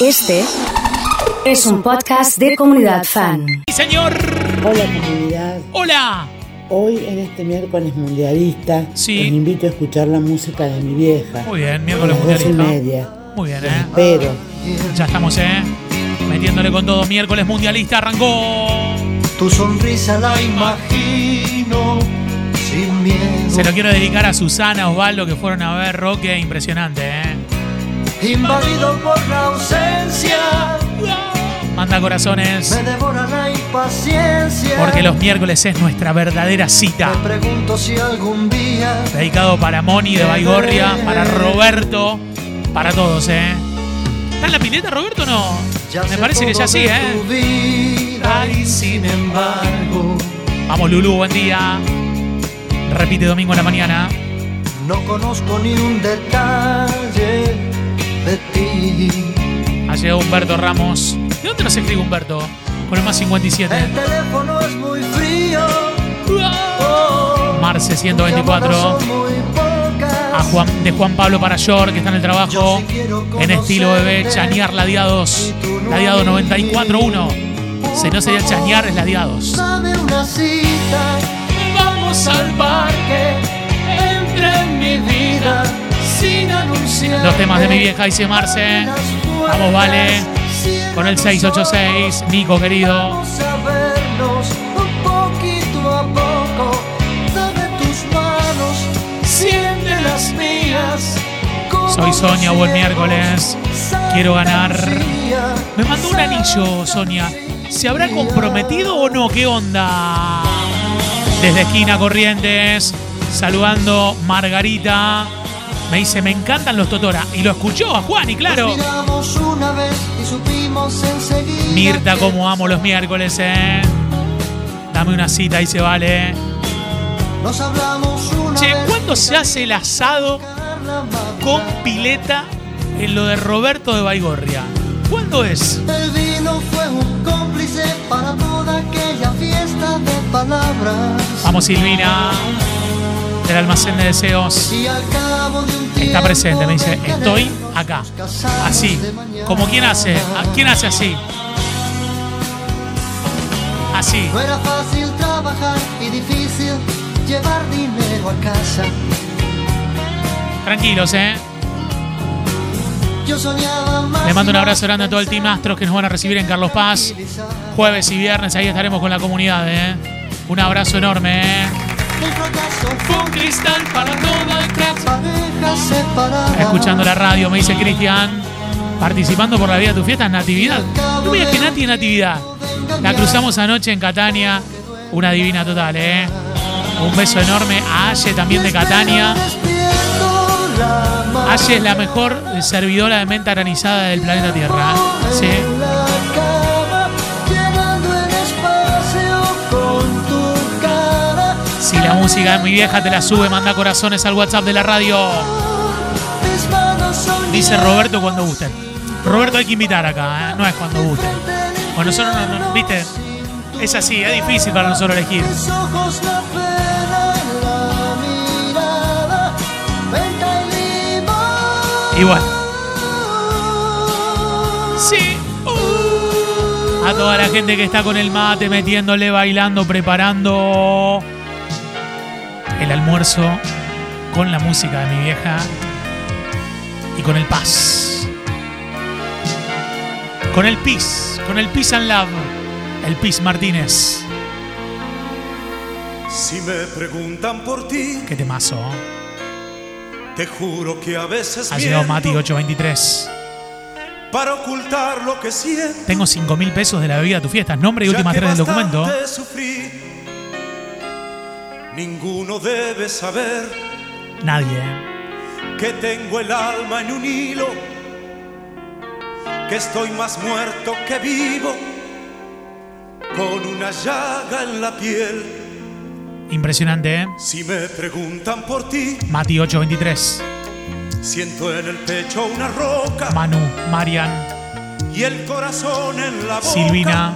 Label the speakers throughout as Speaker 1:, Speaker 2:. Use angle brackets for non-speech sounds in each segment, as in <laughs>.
Speaker 1: Este es un podcast de comunidad fan.
Speaker 2: ¡Sí, señor!
Speaker 3: Hola comunidad,
Speaker 2: ¡Hola!
Speaker 3: hoy en este miércoles mundialista
Speaker 2: Sí.
Speaker 3: los invito a escuchar la música de mi vieja.
Speaker 2: Muy bien,
Speaker 3: a
Speaker 2: miércoles
Speaker 3: las doce y
Speaker 2: mundialista.
Speaker 3: media.
Speaker 2: Muy bien,
Speaker 3: Los
Speaker 2: ¿eh?
Speaker 3: espero.
Speaker 2: Ya estamos, ¿eh? Metiéndole con todo. Miércoles mundialista arrancó.
Speaker 4: Tu sonrisa la imagino sin miedo.
Speaker 2: Se lo quiero dedicar a Susana, Osvaldo, que fueron a ver Roque. Impresionante, ¿eh?
Speaker 4: Invadido por la ausencia,
Speaker 2: Manda corazones.
Speaker 4: me devora la impaciencia.
Speaker 2: Porque los miércoles es nuestra verdadera cita.
Speaker 4: Me pregunto si algún día
Speaker 2: Dedicado para Moni de Baigorria, para Roberto, para todos, ¿eh? ¿Está en la pileta, Roberto, o no?
Speaker 4: ya
Speaker 2: Me parece que ya sí, ¿eh?
Speaker 4: vida y sin embargo
Speaker 2: Vamos, Lulu, buen día. Repite domingo en la mañana.
Speaker 4: no conozco ni un detalle de ti.
Speaker 2: Ha llegado Humberto Ramos. ¿De dónde nos escribe Humberto? Con el más 57.
Speaker 4: El teléfono es muy frío. oh,
Speaker 2: Marce
Speaker 4: llamadas
Speaker 2: 124.
Speaker 4: son muy pocas.
Speaker 2: A Juan, de Juan Pablo para York, que está en el trabajo. En estilo bebé,
Speaker 4: conocerte.
Speaker 2: Chañar Ladiados. Ladiado 94.1. Si no sería Chañar, es Ladiados.
Speaker 4: Dame una cita. Vamos al parque.
Speaker 2: Los temas de mi vieja, dice Marce. Vamos, vale. Con el 686, Nico querido. Soy Sonia, buen miércoles. Quiero ganar. Me mandó un anillo, Sonia. ¿Se habrá comprometido o no? ¿Qué onda? Desde esquina Corrientes, saludando Margarita. Me dice, me encantan los Totora. Y lo escuchó a Juan, y claro.
Speaker 4: Nos miramos una vez y supimos enseguida
Speaker 2: Mirta, como amo los miércoles, eh. Dame una cita y se vale.
Speaker 4: Nos hablamos una
Speaker 2: Che, ¿cuándo se hace el asado con pileta en lo de Roberto de Baigorria? ¿Cuándo es?
Speaker 4: El vino fue un cómplice para toda aquella fiesta de palabras.
Speaker 2: Vamos, Silvina. Del almacén de deseos. Está presente, me dice, estoy acá. Así. Como quien hace. ¿A ¿Quién hace así? Así.
Speaker 4: No era fácil trabajar y difícil llevar dinero a casa.
Speaker 2: Tranquilos, ¿eh? Le mando un abrazo grande a todo el team Astros que nos van a recibir en Carlos Paz. Jueves y viernes, ahí estaremos con la comunidad, ¿eh? Un abrazo enorme, ¿eh?
Speaker 4: El fracaso
Speaker 2: Fue un cristal para todo el crack. Escuchando la radio, me dice Cristian. Participando por la vida de tu fiesta, Natividad. No me digas que Nati es Natividad. La cruzamos anoche en Catania. Una divina total, ¿eh? Un beso enorme a Aye también de Catania. Aye es la mejor servidora de menta granizada del planeta Tierra. ¿eh? Sí. Si la música de mi vieja te la sube, manda corazones al WhatsApp de la radio. Dice Roberto cuando gusten. Roberto hay que invitar acá, ¿eh? no es cuando gusten. Con nosotros, no, ¿viste? Es así, es difícil para nosotros elegir.
Speaker 4: Y
Speaker 2: bueno. Sí. Uh. A toda la gente que está con el mate, metiéndole, bailando, preparando el almuerzo con la música de mi vieja y con el paz. Con el Peace, con el Peace and Love, el Peace Martínez.
Speaker 5: Si me preguntan por ti,
Speaker 2: Qué temazo.
Speaker 5: te juro que a veces
Speaker 2: Ha llegado Mati 823.
Speaker 5: para ocultar lo que siento.
Speaker 2: Tengo 5 mil pesos de la bebida a tu fiesta. Nombre y últimas
Speaker 5: que
Speaker 2: tres del documento.
Speaker 5: sufrí. Ninguno debe saber
Speaker 2: Nadie.
Speaker 5: que tengo el alma en un hilo, que estoy más muerto que vivo, con una llaga en la piel.
Speaker 2: Impresionante, ¿eh?
Speaker 5: Si me preguntan por ti,
Speaker 2: Mati 823.
Speaker 5: siento en el pecho una roca
Speaker 2: Manu, Marian,
Speaker 5: y el corazón en la boca.
Speaker 2: Silvina,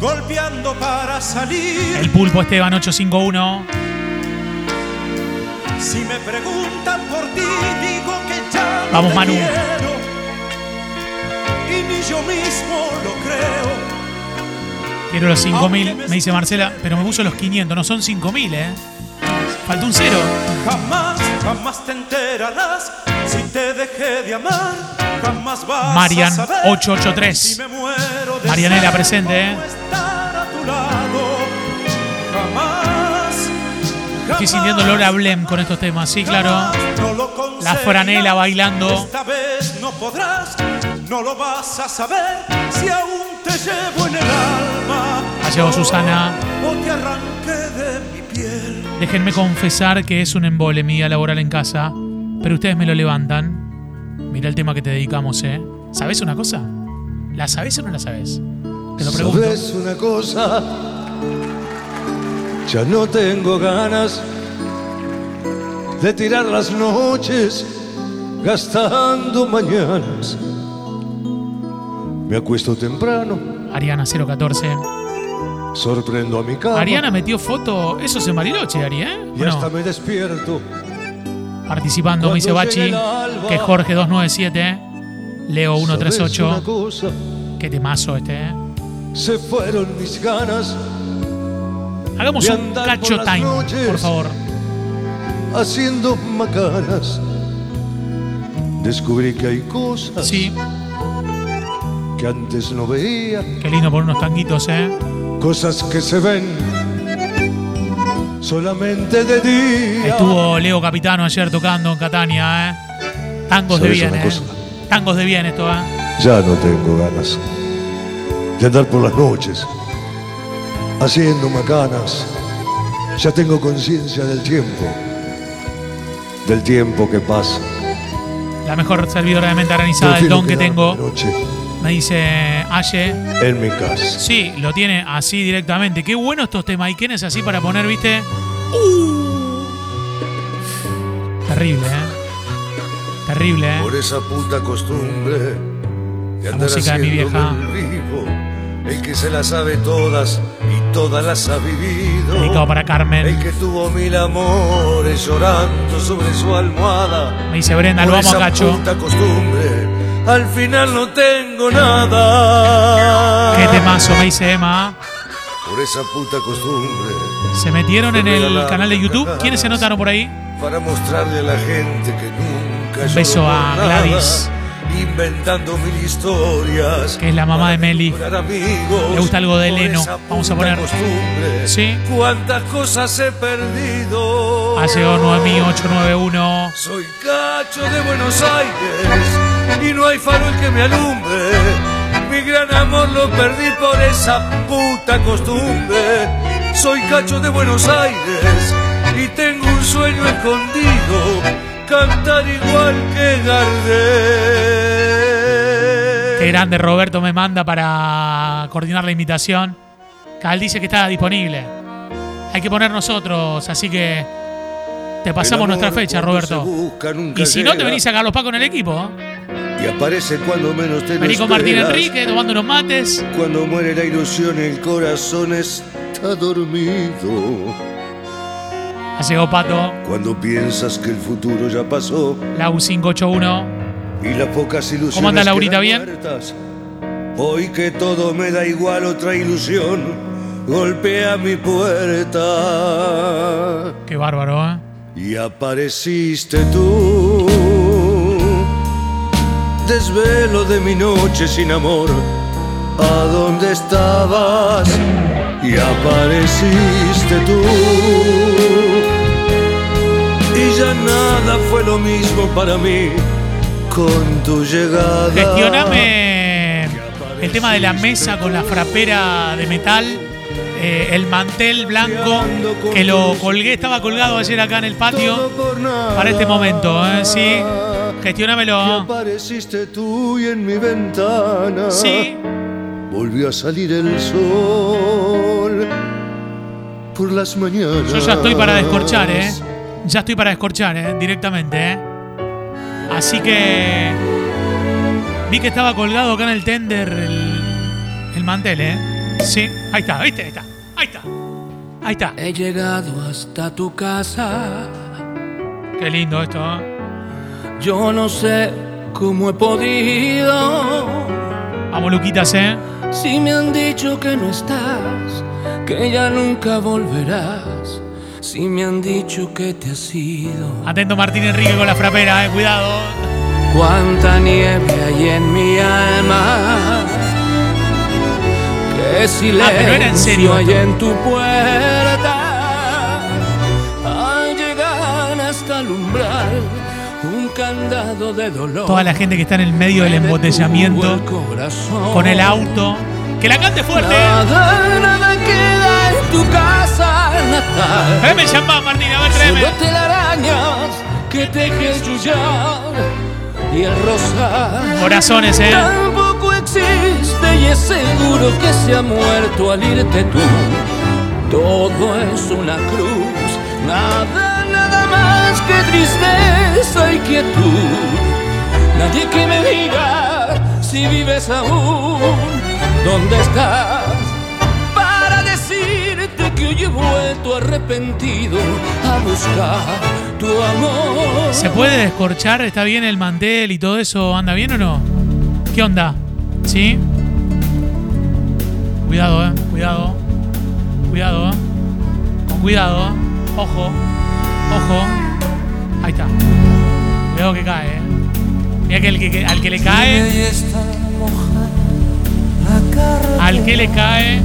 Speaker 5: golpeando para salir.
Speaker 2: el pulpo Esteban 851.
Speaker 5: Si me preguntan por ti, digo que ya no
Speaker 2: Vamos,
Speaker 5: te
Speaker 2: Manu.
Speaker 5: quiero. yo mismo lo creo.
Speaker 2: Quiero los 5000, me dice Marcela, pero me puso los 500, no son 5000, ¿eh? Falta un cero.
Speaker 5: Jamás, jamás te enterarás si te dejé de amar. Jamás vas
Speaker 2: Marian,
Speaker 5: a saber
Speaker 2: 883.
Speaker 5: si me muero
Speaker 2: Marianela presente, ¿eh? Estoy sintiendo olor a Blem con estos temas, sí, claro. La franela bailando.
Speaker 5: Esta vez no podrás, no lo vas a saber si aún te llevo en el alma.
Speaker 2: Ha llegado Susana.
Speaker 5: O te arranqué de mi piel.
Speaker 2: Déjenme confesar que es un embole mi día laboral en casa, pero ustedes me lo levantan. Mira el tema que te dedicamos, ¿eh? ¿Sabes una cosa? ¿La sabes o no la sabes? Te lo pregunto.
Speaker 6: ¿Sabes una cosa? Ya no tengo ganas de tirar las noches gastando mañanas. Me acuesto temprano,
Speaker 2: Ariana 014.
Speaker 6: sorprendo a mi cama
Speaker 2: Ariana metió foto. Eso es en Bariloche, Ari, ¿eh?
Speaker 6: y hasta me despierto.
Speaker 2: Participando, me dice Bachi. Que Jorge 297. Leo
Speaker 6: ¿Sabes una
Speaker 2: 138.
Speaker 6: cosa?
Speaker 2: Qué temazo este, ¿eh?
Speaker 6: Se fueron mis ganas
Speaker 2: Hagamos un cacho
Speaker 6: por
Speaker 2: time,
Speaker 6: noches.
Speaker 2: por favor.
Speaker 6: haciendo macanas. Descubrí que hay cosas
Speaker 2: Sí,
Speaker 6: que antes no veía.
Speaker 2: qué lindo por unos tanguitos, ¿eh?
Speaker 6: Cosas que se ven solamente de día.
Speaker 2: Estuvo Leo Capitano ayer tocando en Catania, ¿eh? Tangos de
Speaker 6: ¿Sabes
Speaker 2: bien, ¿eh?
Speaker 6: cosa?
Speaker 2: Tangos de bien esto, ¿eh?
Speaker 6: Ya no tengo ganas de andar por las noches haciendo macanas. Ya tengo conciencia del tiempo, del tiempo que pasa.
Speaker 2: La mejor servidora de mente granizada del don que tengo,
Speaker 6: noche
Speaker 2: me dice Aye.
Speaker 6: en mi casa.
Speaker 2: Sí, lo tiene así directamente. Qué bueno estos temas. ¿Y quién es así para poner, viste? Uh. Terrible, ¿eh? Terrible, ¿eh?
Speaker 6: Por esa puta costumbre de
Speaker 2: La
Speaker 6: andar
Speaker 2: música de mi vieja.
Speaker 6: el vivo, el que se las sabe todas y todas las ha vivido.
Speaker 2: Dedicado para
Speaker 6: El
Speaker 2: Carmen.
Speaker 6: que tuvo mil amores llorando sobre su almohada.
Speaker 2: Me dice Brenda, lo vamos cacho.
Speaker 6: puta costumbre, al final no tengo nada.
Speaker 2: Qué temazo, me dice Emma.
Speaker 6: Por esa puta costumbre,
Speaker 2: Se metieron en el canal de YouTube. ¿Quiénes se anotaron por ahí?
Speaker 6: para mostrarle a la gente que nunca
Speaker 2: Un beso a Gladys.
Speaker 6: Inventando mil historias.
Speaker 2: Que es la mamá de Meli.
Speaker 6: Le
Speaker 2: Le gusta algo de Leno. Vamos a poner. Sí.
Speaker 6: Cuántas cosas he perdido.
Speaker 2: Ha llegado Noemí 891.
Speaker 6: Soy cacho de Buenos Aires y no hay farol que me alumbre. Mi gran amor lo perdí por esa puta costumbre. Soy cacho de Buenos Aires y tengo un sueño escondido. Cantar igual que Gardel.
Speaker 2: Qué grande Roberto me manda para coordinar la invitación. Cal dice que está disponible. Hay que poner nosotros, así que te pasamos nuestra fecha, Roberto.
Speaker 6: busca
Speaker 2: Y si no, te venís a Carlos Paco en el equipo.
Speaker 6: Y aparece cuando menos te
Speaker 2: Vení con Martín. Enrique tomando unos mates.
Speaker 6: Cuando muere la ilusión, el corazón está dormido.
Speaker 2: Llegado Pato,
Speaker 6: Cuando piensas que el futuro ya pasó
Speaker 2: la U581.
Speaker 6: y las pocas ilusiones.
Speaker 2: ¿Cómo anda, Laurita? ¿Bien?
Speaker 6: muertas. Hoy que todo me da igual, otra ilusión golpea mi puerta.
Speaker 2: Qué bárbaro, ¿eh?
Speaker 6: Y apareciste tú, desvelo de mi noche sin amor. ¿A dónde estabas? Y apareciste tú. Ya nada fue lo mismo para mí con tu llegada.
Speaker 2: Gestioname el tema de la mesa con la frapera de metal. eh, el mantel blanco que lo colgué, estaba colgado ayer acá en el patio. Para este momento, ¿eh? Sí.
Speaker 6: Y
Speaker 2: Gestionámelo.
Speaker 6: apareciste tú y en mi ventana.
Speaker 2: Sí.
Speaker 6: Volvió a salir el sol por las mañanas.
Speaker 2: Yo ya estoy para descorchar, ¿eh? Ya estoy para descorchar, ¿eh? Directamente, ¿eh? Así que. Vi que estaba colgado acá en el tender el, el mantel, ¿eh? Sí. Ahí está, ¿viste? Ahí está. Ahí está. Ahí está.
Speaker 7: He llegado hasta tu casa.
Speaker 2: Qué lindo esto, ¿eh?
Speaker 7: Yo no sé cómo he podido
Speaker 2: Vamos Luquitas, ¿eh?
Speaker 7: Si me han dicho que no estás, que ya nunca volverás. Si me han dicho que te has ido.
Speaker 2: Atento Martín Enrique con la frapera, eh. Cuidado.
Speaker 7: Cuánta nieve hay en mi alma. Qué silencio
Speaker 2: Ah, pero era en serio
Speaker 7: hay en tu puerta. Al llegar hasta el umbral, un candado de dolor.
Speaker 2: Toda la gente que está en el medio del embotellamiento
Speaker 7: el corazón.
Speaker 2: con el auto. Que la cante fuerte.
Speaker 7: Nada, nada queda tu casa natal.
Speaker 2: Tráeme champán, Martín, a ver, tráeme.
Speaker 7: Solo telarañas que tejes ya y el rosal.
Speaker 2: Corazones, eh.
Speaker 7: Tampoco existe y es seguro que se ha muerto al irte tú. Todo es una cruz, nada, nada más que tristeza y quietud. Nadie que me diga si vives aún, ¿dónde estás? Para decirte que hoy he vuelto arrepentido a buscar tu amor.
Speaker 2: ¿Se puede descorchar? ¿Está bien el mantel y todo eso? ¿Anda bien o no? ¿Qué onda? ¿Sí? Cuidado, eh. Cuidado. Cuidado, eh. Con cuidado, eh. Ojo. Ojo. Ahí está. Cuidado que cae, eh. Mira que, el que, que- al que le cae, al que le cae.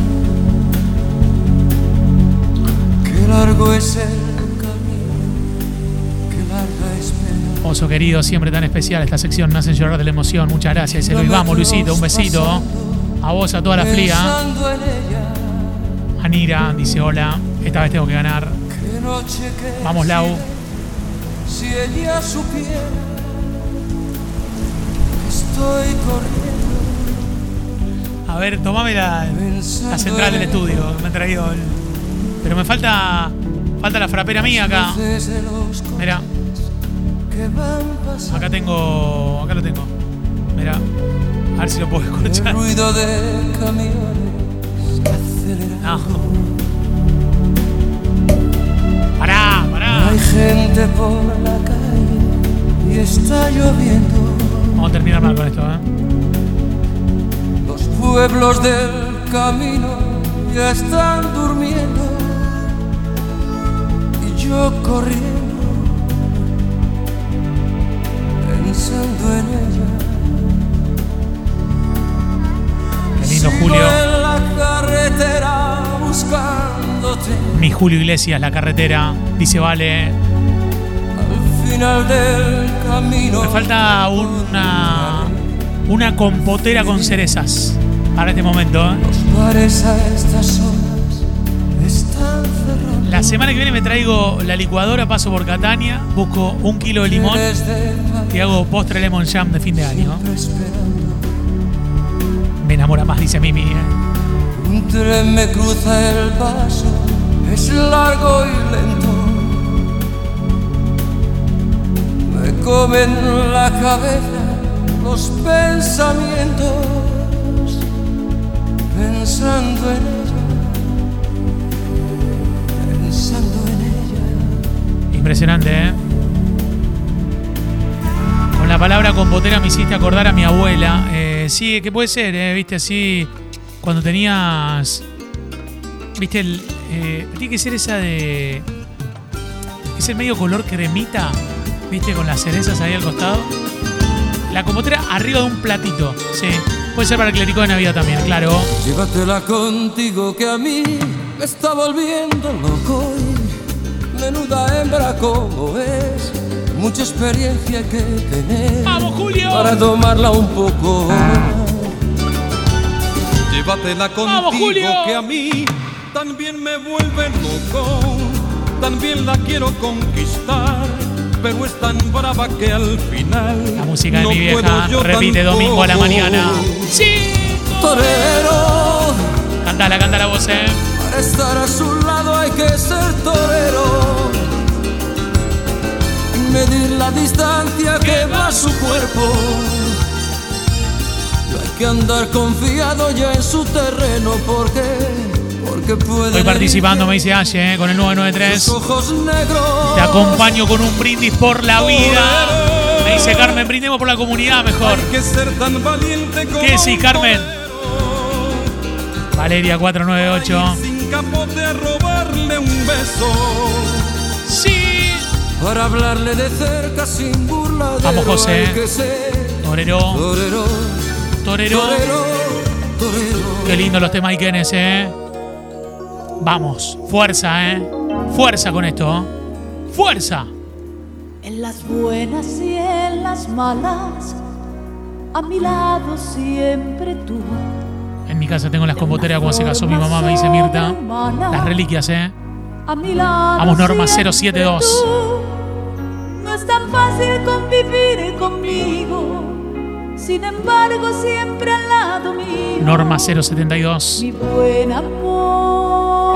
Speaker 8: Largo es el camino, qué larga espera.
Speaker 2: Oso querido, siempre tan especial esta sección. Me hacen llorar de la emoción. Muchas gracias. Y se lo vamos, Luisito. Un besito. A vos, a toda la fría. Anira dice hola. Esta vez tengo que ganar. Vamos, Lau.
Speaker 8: Si ella supiera que estoy corriendo,
Speaker 2: A ver, tomame la, la central del estudio. Me han traído el- Pero me falta. Falta la frapera mía acá. Mira, acá tengo. Acá lo tengo. Mira. A ver si lo puedo escuchar.
Speaker 8: ruido de.
Speaker 2: Pará, pará.
Speaker 8: Hay gente por la calle y está lloviendo.
Speaker 2: Vamos a terminar mal con esto, ¿eh?
Speaker 8: Los pueblos del camino ya están durmiendo yo corriendo pensando en ella.
Speaker 2: Qué lindo Julio.
Speaker 8: en la carretera buscándote
Speaker 2: Mi Julio Iglesias, la carretera. Dice, vale.
Speaker 8: al final del camino.
Speaker 2: Me falta una. Una compotera con cerezas. Para este momento, ¿eh? La semana que viene me traigo la licuadora, paso por Catania, busco un kilo de limón y hago postre lemon jam de fin de año. Me enamora más, dice Mimi. ¿eh?
Speaker 8: Un tren me cruza el paso, es largo y lento. Me comen la cabeza los pensamientos,
Speaker 2: Impresionante, ¿eh? Con la palabra compotera me hiciste acordar a mi abuela. Eh, sí, que puede ser, ¿eh? Viste, así. Cuando tenías. Viste, el, eh, tiene que ser esa de. Es el medio color cremita. Viste, con las cerezas ahí al costado. La compotera arriba de un platito. Sí. Puede ser para el clérigo de Navidad también, claro.
Speaker 8: Llévatela contigo que a mí me está volviendo loco menuda hembra como es. Mucha experiencia que tener
Speaker 2: ¡Vamos, Julio!
Speaker 8: para tomarla un poco.
Speaker 5: Llévatela
Speaker 2: ¡Vamos,
Speaker 5: contigo
Speaker 2: Julio!
Speaker 5: que a mí también me vuelve loco. También la quiero conquistar, pero es tan brava que al final.
Speaker 2: La música de
Speaker 5: no
Speaker 2: mi vieja repite domingo a la mañana. ¡Sí!
Speaker 8: Torero,
Speaker 2: Cántala, cántala vos, ¿eh?
Speaker 8: para estar a su lado hay que ser torero. Medir la distancia que va su cuerpo. No hay que andar confiado ya en su terreno porque, porque puede.
Speaker 2: Estoy participando, me dice Aye, ¿eh? con el 993.
Speaker 8: Sus ojos negros.
Speaker 2: Te acompaño con un brindis por la vida. Me dice Carmen, brindemos por la comunidad mejor.
Speaker 5: Hay que ser tan valiente como
Speaker 2: ¿Qué sí, Carmen? Valeria 498.
Speaker 5: Sin capote a robarle un beso.
Speaker 2: Sí.
Speaker 8: Para hablarle de cerca sin burla de
Speaker 2: Vamos, José. Torero,
Speaker 8: torero,
Speaker 2: torero.
Speaker 8: torero, torero.
Speaker 2: Qué lindo los temas Ikenes, eh. Vamos, fuerza, eh. Fuerza con esto. Fuerza.
Speaker 9: En las buenas y en las malas, a mi lado siempre tú.
Speaker 2: En mi casa tengo las compoteras cuando se casó mi mamá, me dice Mirta. Las reliquias, eh.
Speaker 9: A mi lado
Speaker 2: Vamos, Norma
Speaker 9: siempre
Speaker 2: 072.
Speaker 9: tú. Es tan fácil convivir conmigo. Sin embargo, siempre al lado mío.
Speaker 2: Norma 072.
Speaker 9: Mi buen amor.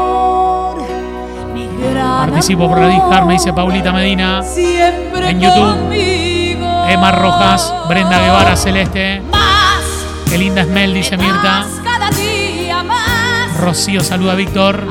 Speaker 9: Mi gran
Speaker 2: Participo por
Speaker 9: amor,
Speaker 2: discar, me dice Paulita Medina.
Speaker 9: Siempre
Speaker 2: En YouTube.
Speaker 9: conmigo.
Speaker 2: Emma Rojas, Brenda Guevara Celeste.
Speaker 9: Más.
Speaker 2: Qué linda Esmel, dice Mirta.
Speaker 9: Cada día más.
Speaker 2: Rocío saluda a Víctor.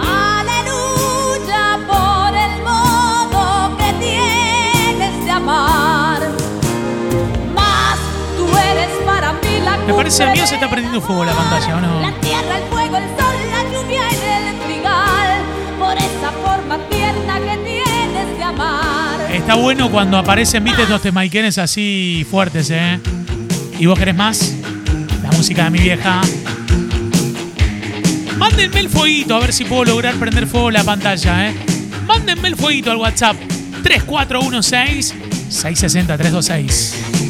Speaker 2: parece a mí
Speaker 9: o
Speaker 2: se está prendiendo fuego la pantalla, ¿o no?
Speaker 9: La tierra, el fuego, el sol, la lluvia en el trigal. Por esa forma tierna que tienes de amar.
Speaker 2: Está bueno cuando aparecen, viste, los temaiquenes así fuertes, ¿eh? ¿Y vos querés más? La música de mi vieja. Mándenme el fueguito, a ver si puedo lograr prender fuego la pantalla, ¿eh? Mándenme el fueguito al WhatsApp 3416
Speaker 9: 660 326.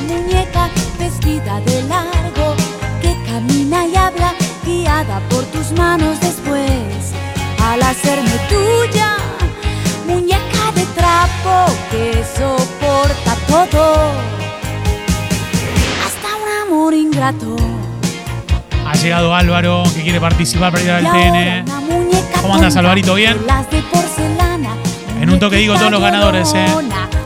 Speaker 9: muñeca vestida de largo que camina y habla guiada por tus manos después. Al hacerme tuya, muñeca de trapo que soporta todo, hasta un amor ingrato.
Speaker 2: Ha llegado Álvaro que quiere participar para ir al TN. ¿Cómo andas, Alvarito? ¿Bien?
Speaker 9: Las de porcelana,
Speaker 2: en un toque digo todos los ganadores. ¿eh?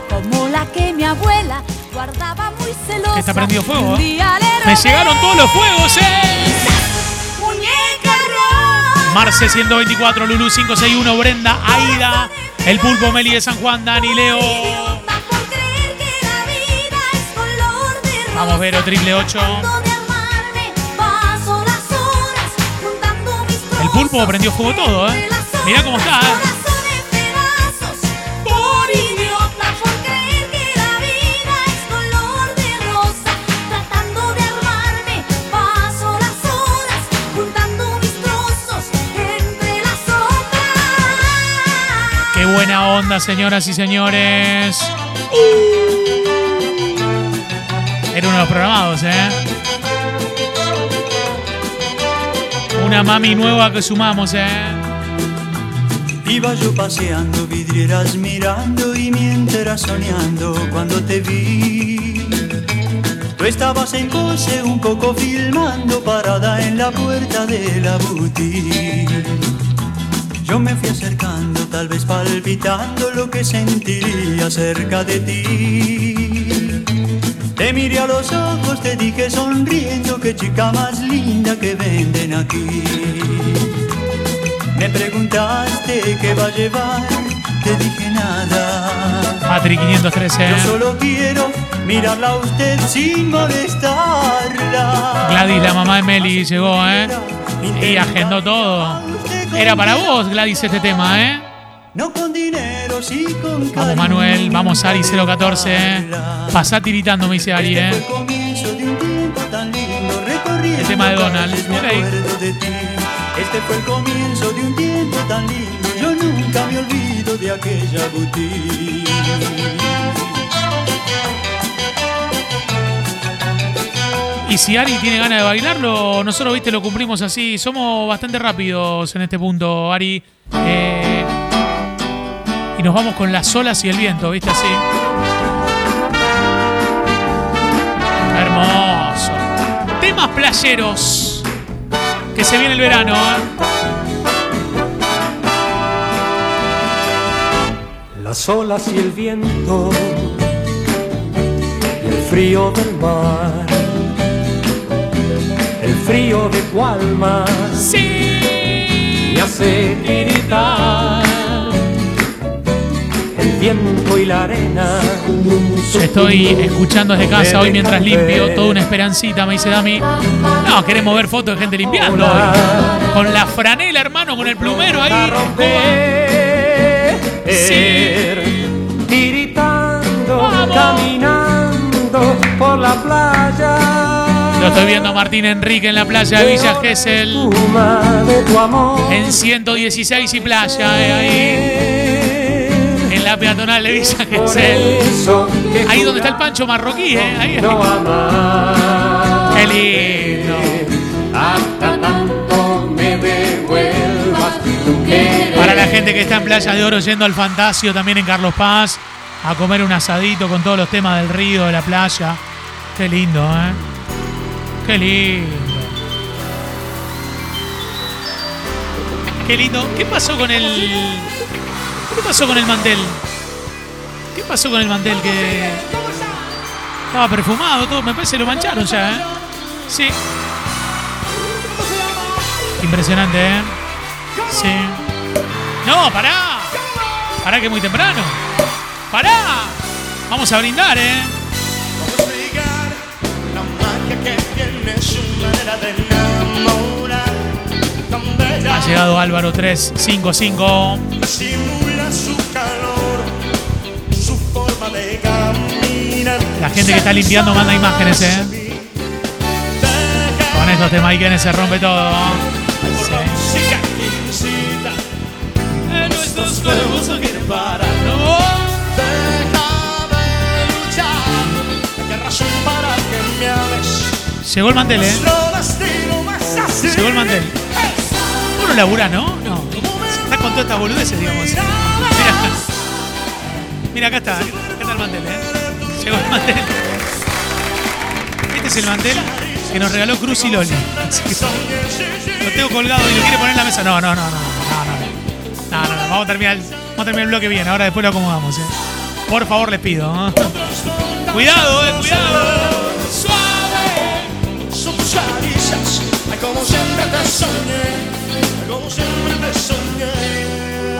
Speaker 9: Como la que mi abuela guardaba celosa.
Speaker 2: Está prendido fuego, ¿eh? Me llegaron todos los fuegos, ¿eh? Marce 124, Lulu 561, Brenda, Aida, El Pulpo Meli de San Juan, Dani, Leo. Vamos, Vero, triple 8.
Speaker 9: Tratando de amarme, paso las horas juntando mis
Speaker 2: El pulpo prendió fuego todo, ¿eh? Mirá cómo está, ¿eh? Señoras y señores. Era uno de los programados, ¿eh? Una mami nueva que sumamos, ¿eh?
Speaker 4: Iba yo paseando, vidrieras mirando y mientras soñando cuando te vi. Tú estabas en pose un poco filmando parada en la puerta de la boutique. Yo me fui acercando, tal vez palpitando lo que sentiría cerca de ti. Te miré a los ojos, te dije sonriendo, qué chica más linda que venden aquí. Me preguntaste qué va a llevar, te dije nada.
Speaker 2: Patri 513,
Speaker 4: Yo solo quiero mirarla a usted sin molestarla.
Speaker 2: Gladys, la mamá de Meli, llegó, ¿eh? Y agendó todo. Era para vos, Gladys, este tema, ¿eh?
Speaker 4: No con dinero, sí con
Speaker 2: Vamos,
Speaker 4: cariño.
Speaker 2: Manuel. Vamos, Ari 014. ¿eh? Pasá tiritando, me dice Ari,
Speaker 4: Este
Speaker 2: ¿eh?
Speaker 4: el
Speaker 2: tema de Donald.
Speaker 4: de ti. Este fue el comienzo de un tiempo tan lindo, yo nunca me olvido de aquella boutique.
Speaker 2: Y si Ari tiene ganas de bailarlo, nosotros, viste, lo cumplimos así. Somos bastante rápidos en este punto, Ari. Eh, y nos vamos con las olas y el viento, viste, así. Hermoso. Temas playeros. Que se viene el verano, ¿eh?
Speaker 10: Las olas y el viento y el frío del mar, frío de tu alma
Speaker 2: Sí.
Speaker 10: me hace tiritar. el viento y la arena.
Speaker 2: Estoy escuchando desde casa hoy mientras limpio. Toda una esperancita, me dice Dami. No, queremos ver fotos de gente limpiando hoy. Con la franela, hermano, con el plumero ahí.
Speaker 10: romper, tiritando,
Speaker 2: Vamos.
Speaker 10: caminando por la playa.
Speaker 2: Lo estoy viendo a Martín Enrique en la playa de Villa Gesell. En 116 y playa, eh, ahí. En la peatonal de Villa Gesell. Ahí donde está el Pancho Marroquí, eh. Ahí. Qué lindo.
Speaker 10: Hasta tanto me devuelvas.
Speaker 2: Para la gente que está en Playa de Oro yendo al Fantasio, también en Carlos Paz, a comer un asadito con todos los temas del río, de la playa. Qué lindo, ¿eh? Qué lindo. Qué lindo. ¿Qué pasó con el. ¿Qué pasó con el mantel? ¿Qué pasó con el mantel que. Estaba perfumado, todo. Me parece que lo mancharon ya, ¿eh? Sí. Impresionante, ¿eh? Sí. No, pará. Pará que es muy temprano. Pará. Vamos a brindar, ¿eh? Ha llegado Álvaro 355. La gente que está limpiando manda imágenes, ¿eh? Con estos temaiquenes se rompe todo. En Llegó el mantel, ¿eh? Llegó el mantel. Vos no laburás, ¿no? No. Estás con todas estas boludeces, digamos. Mira. Mira, acá está. Acá está el mantel, ¿eh? Llegó el mantel. Este es el mantel que nos regaló Cruz y Loli. Lo tengo colgado y lo quiere poner en la mesa. No, no, no, no, no, no. No, no, no. Vamos a terminar, el- vamos a terminar el bloque bien. Ahora después lo acomodamos, ¿eh? Por favor, les pido. ¿eh? Cuidado, eh, cuidado.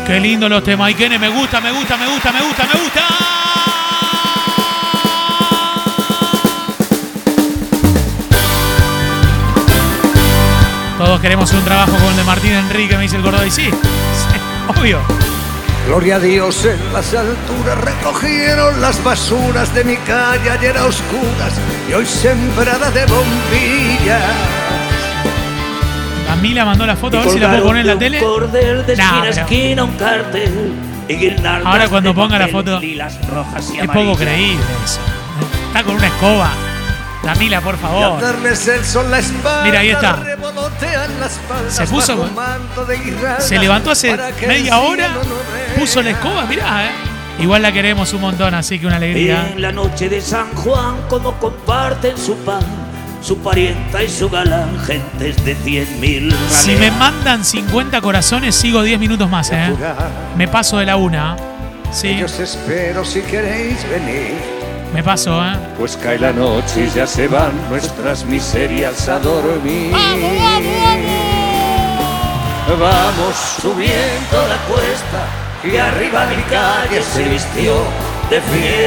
Speaker 2: Qué lindo los temas, Ikene. Me gusta, me gusta, me gusta, me gusta, me gusta. Todos queremos un trabajo con el de Martín Enrique, me dice el gordo. Y sí, <laughs> obvio.
Speaker 6: Gloria a Dios en las alturas recogieron las basuras de mi calle ayer a oscuras y hoy sembrada de bombillas.
Speaker 2: Camila mandó la foto, a ver si la puedo poner en la tele.
Speaker 11: de
Speaker 2: Nah,
Speaker 11: esquina
Speaker 2: pero-
Speaker 11: esquina un cartel y
Speaker 2: Ahora cuando ponga la foto,
Speaker 11: rojas y
Speaker 2: Es poco creíble eso. Está con una escoba. Camila, por favor.
Speaker 6: darles el sol la espalda,
Speaker 2: Mira, ahí está. Se puso- Se levantó hace media hora,
Speaker 6: no
Speaker 2: puso la escoba, mirá, eh. Igual la queremos un montón, así que una alegría.
Speaker 11: en la noche de San Juan, como comparten su pan, su parienta y su galán, gentes de cien mil
Speaker 2: Si me mandan 50 corazones, sigo 10 minutos más, eh. Me paso de la una. Sí,
Speaker 6: Yo os espero si queréis venir.
Speaker 2: Me paso, eh.
Speaker 6: Pues cae la noche y ya se van nuestras miserias a dormir. Vamos
Speaker 11: subiendo la cuesta y arriba mi calle se vistió de fiesta.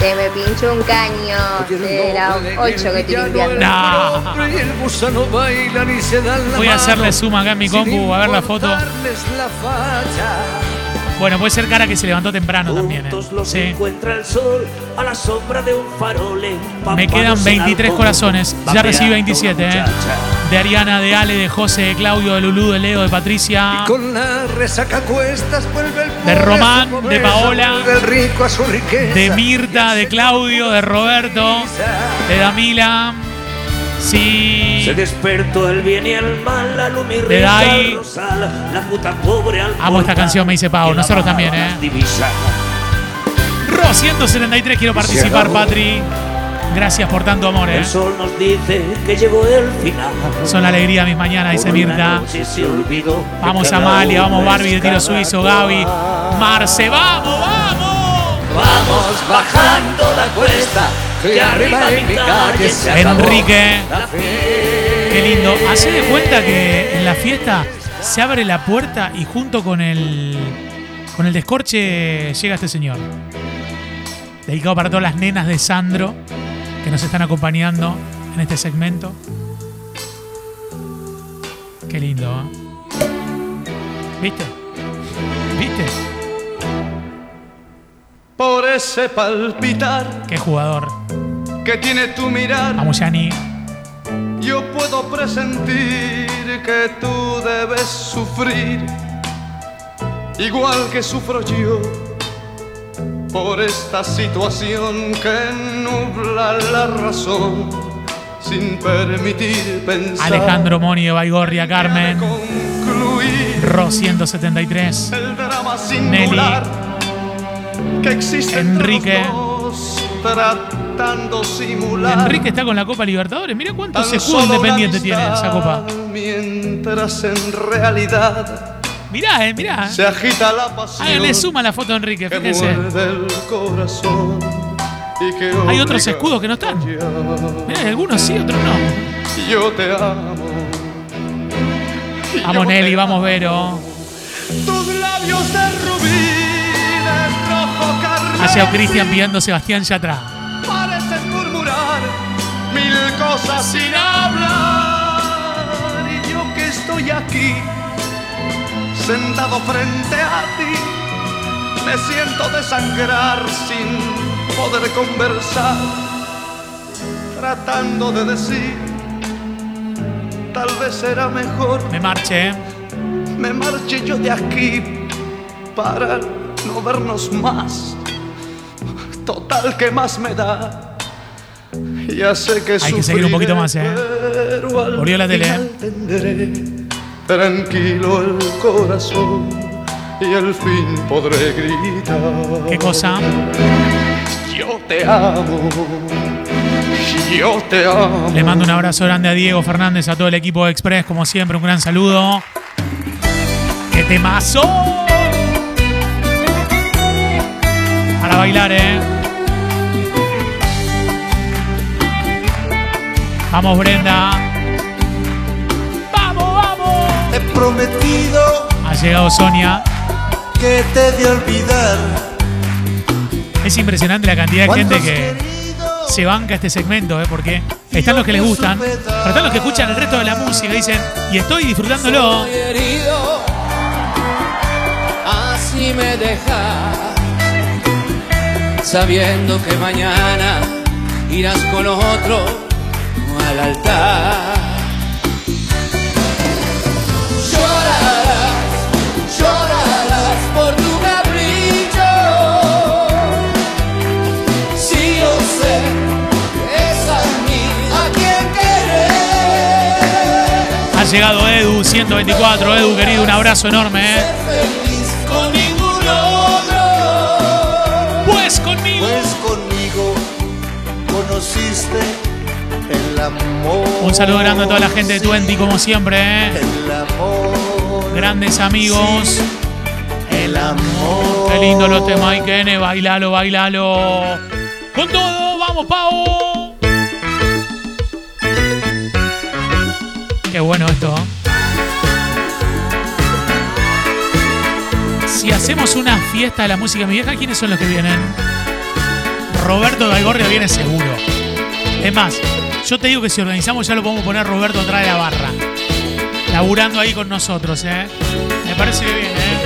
Speaker 12: Se me pinchó un caño de la 8 que estoy limpiando.
Speaker 2: No.
Speaker 6: Y el gusano baila ni se dan la
Speaker 2: Voy a hacerle zoom acá en mi compu a ver la foto. Bueno, puede ser cara que se levantó temprano también, eh. Sí. Me quedan 23 corazones. Ya recibí 27, eh. De Ariana, de Ale, de José, de Claudio, de Lulú, de Leo, de Patricia. De Román, de Paola. De Mirta, de Claudio, de Roberto, de Damila. Sí.
Speaker 11: Se despertó el bien y el mal, la luz y
Speaker 2: Dai.
Speaker 11: Rosal, la puta pobre al
Speaker 2: Amo esta canción, me dice Pau. Nosotros también, eh. Ro 173, quiero participar, Patri. Gracias por tanto amor, eh.
Speaker 11: El sol nos dice que llegó el final.
Speaker 2: Son la alegría mis mañanas, dice Mirta. Vamos Amalia, vamos Barbie de tiro suizo, Gaby, Marce, vamos, vamos.
Speaker 11: Vamos bajando la cuesta, que arriba en mi calle se acabó
Speaker 2: Enrique.
Speaker 11: la.
Speaker 2: Qué lindo. Hace de cuenta que en la fiesta se abre la puerta y junto con el con el descorche llega este señor. Dedicado para todas las nenas de Sandro que nos están acompañando en este segmento. Qué lindo, ¿eh? ¿Viste? ¿Viste?
Speaker 13: Por ese palpitar
Speaker 2: Qué jugador.
Speaker 13: que tiene tu mirar,
Speaker 2: Vamos, Yani.
Speaker 13: yo puedo presentir que tú debes sufrir, igual que sufro yo, por esta situación que nubla la razón, sin permitir pensar.
Speaker 2: Alejandro Moni de Baigorria, Carmen.
Speaker 13: concluir
Speaker 2: Ro 173.
Speaker 13: el drama singular que existe
Speaker 2: Enrique.
Speaker 13: entre los dos, tratando simular
Speaker 2: Enrique está con la Copa Libertadores. Mira cuántos escudos
Speaker 13: solo
Speaker 2: independientes
Speaker 13: una
Speaker 2: tiene esa copa.
Speaker 13: Mientras en realidad
Speaker 2: Mirá, eh, mirá.
Speaker 13: se agita la pasión
Speaker 2: Háganle suma a la foto de Enrique,
Speaker 13: que
Speaker 2: fíjense.
Speaker 13: muerde el corazón y que
Speaker 2: Hay otros escudos que no están.
Speaker 13: a.
Speaker 2: Mirá, algunos sí, otros no.
Speaker 13: Yo te amo.
Speaker 2: Vamos, Nelly, vamos,
Speaker 13: amo.
Speaker 2: Vero.
Speaker 13: Tus labios de
Speaker 2: llegado Cristian pidiendo Sebastián Yatra.
Speaker 13: parecen murmurar mil cosas sin hablar. Y yo que estoy aquí, sentado frente a ti, me siento desangrar sin poder conversar, tratando de decir, tal vez será mejor
Speaker 2: Me marche, eh.
Speaker 13: me marche yo de aquí para no vernos más. Total, que más me da? Ya sé que
Speaker 2: Hay que seguir un poquito más, eh. Murió la tele,
Speaker 13: tendré tranquilo el corazón y al fin podré gritar.
Speaker 2: ¿Qué cosa?
Speaker 13: Yo te amo. Yo te amo.
Speaker 2: Le mando un abrazo grande a Diego Fernández, a todo el equipo de Express, como siempre, un gran saludo. ¡Qué temazo! Para bailar, ¿eh? Vamos, Brenda. ¡Vamos, vamos!
Speaker 14: He prometido
Speaker 2: Ha llegado Sonia.
Speaker 14: que te de olvidar.
Speaker 2: Es impresionante la cantidad de gente
Speaker 14: ¿Cuántos
Speaker 2: que se banca este segmento, ¿eh? porque están los que les gustan, pero están los que escuchan el resto de la música y dicen, y estoy disfrutándolo.
Speaker 7: Soy herido, así me deja, sabiendo que mañana irás con otro al altar. Llorarás, llorarás por tu capricho. Si yo sé que es a mí a quien querer.
Speaker 2: Ha llegado Edu, 124, Edu querido, un abrazo enorme. ¿eh?
Speaker 14: Conociste el amor.
Speaker 2: Un saludo grande a toda la gente de Twenty, como siempre. ¿eh?
Speaker 14: El amor.
Speaker 2: Grandes amigos.
Speaker 14: El amor.
Speaker 2: Qué lindo los temas, Ikene, bailalo, bailalo. Con todo, vamos, Pau. Qué bueno esto. ¿eh? Si hacemos una fiesta de la música mi vieja, ¿quiénes son los que vienen? Roberto Galgorria viene seguro. Es más, yo te digo que si organizamos ya lo podemos poner Roberto atrás de la barra. Laburando ahí con nosotros, ¿eh? Me parece que viene, ¿eh?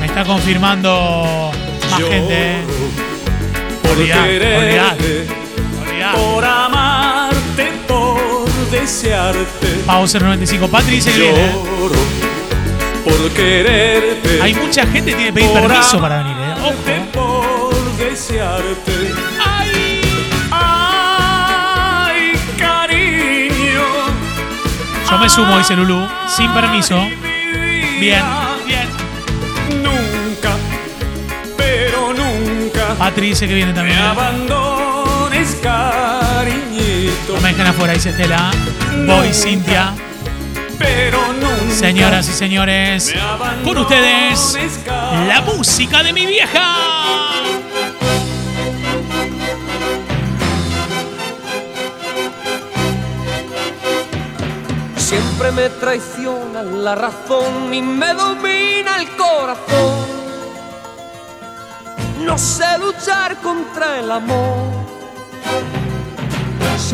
Speaker 2: Me está confirmando más gente, ¿eh? Olvidate, olvidate.
Speaker 5: por amarte, por desearte.
Speaker 2: Pau 095. Patri dice que viene. ¿eh?
Speaker 5: Por quererte.
Speaker 2: Hay mucha gente que tiene que pedir permiso para venir, ¿eh? Ojo.
Speaker 5: desearte.
Speaker 2: ¡Ay!
Speaker 5: Ay, cariño.
Speaker 2: Yo me sumo, dice Lulu, sin permiso. Bien, bien.
Speaker 5: Nunca, pero nunca
Speaker 2: Patri dice que viene también. ¿eh?
Speaker 5: abandones, cariñito.
Speaker 2: No me dejen afuera, dice Estela. Voy, Cintia.
Speaker 5: Pero.
Speaker 2: Señoras y señores, con ustedes, la música de mi vieja.
Speaker 8: Siempre me traiciona la razón y me domina el corazón. No sé luchar contra el amor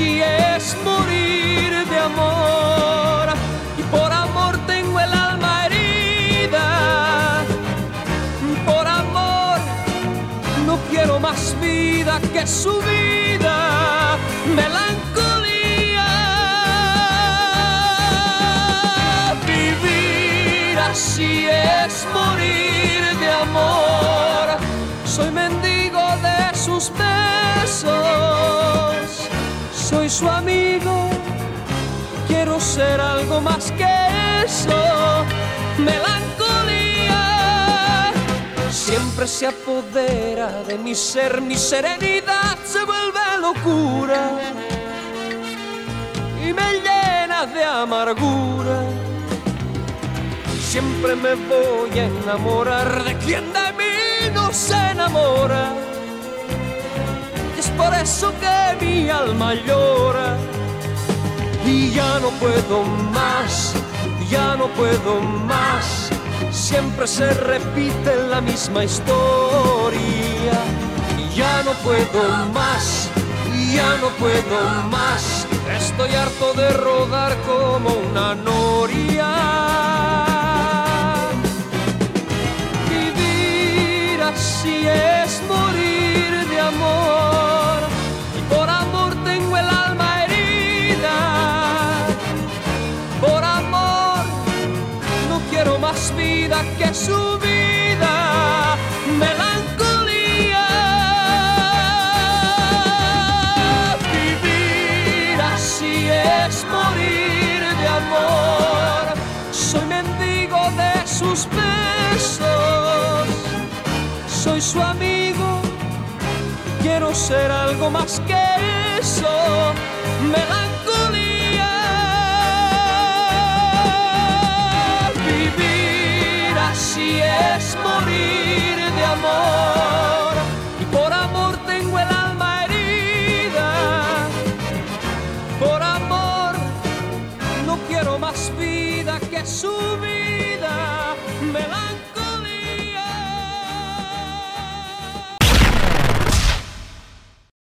Speaker 8: Así es morir de amor. Y por amor tengo el alma herida. Por amor no quiero más vida que su vida. Melancolía. Vivir así es morir ser algo más que eso. Melancolía siempre se apodera de mi ser, mi serenidad se vuelve locura y me llena de amargura. Siempre me voy a enamorar de quien de mí no se enamora. Y es por eso que mi alma llora. Y ya no puedo más, ya no puedo más. Siempre se repite la misma historia. Ya no puedo más, ya no puedo más. Estoy harto de rodar como una noria. Vivir así es morir ser algo más que eso. Melancolía.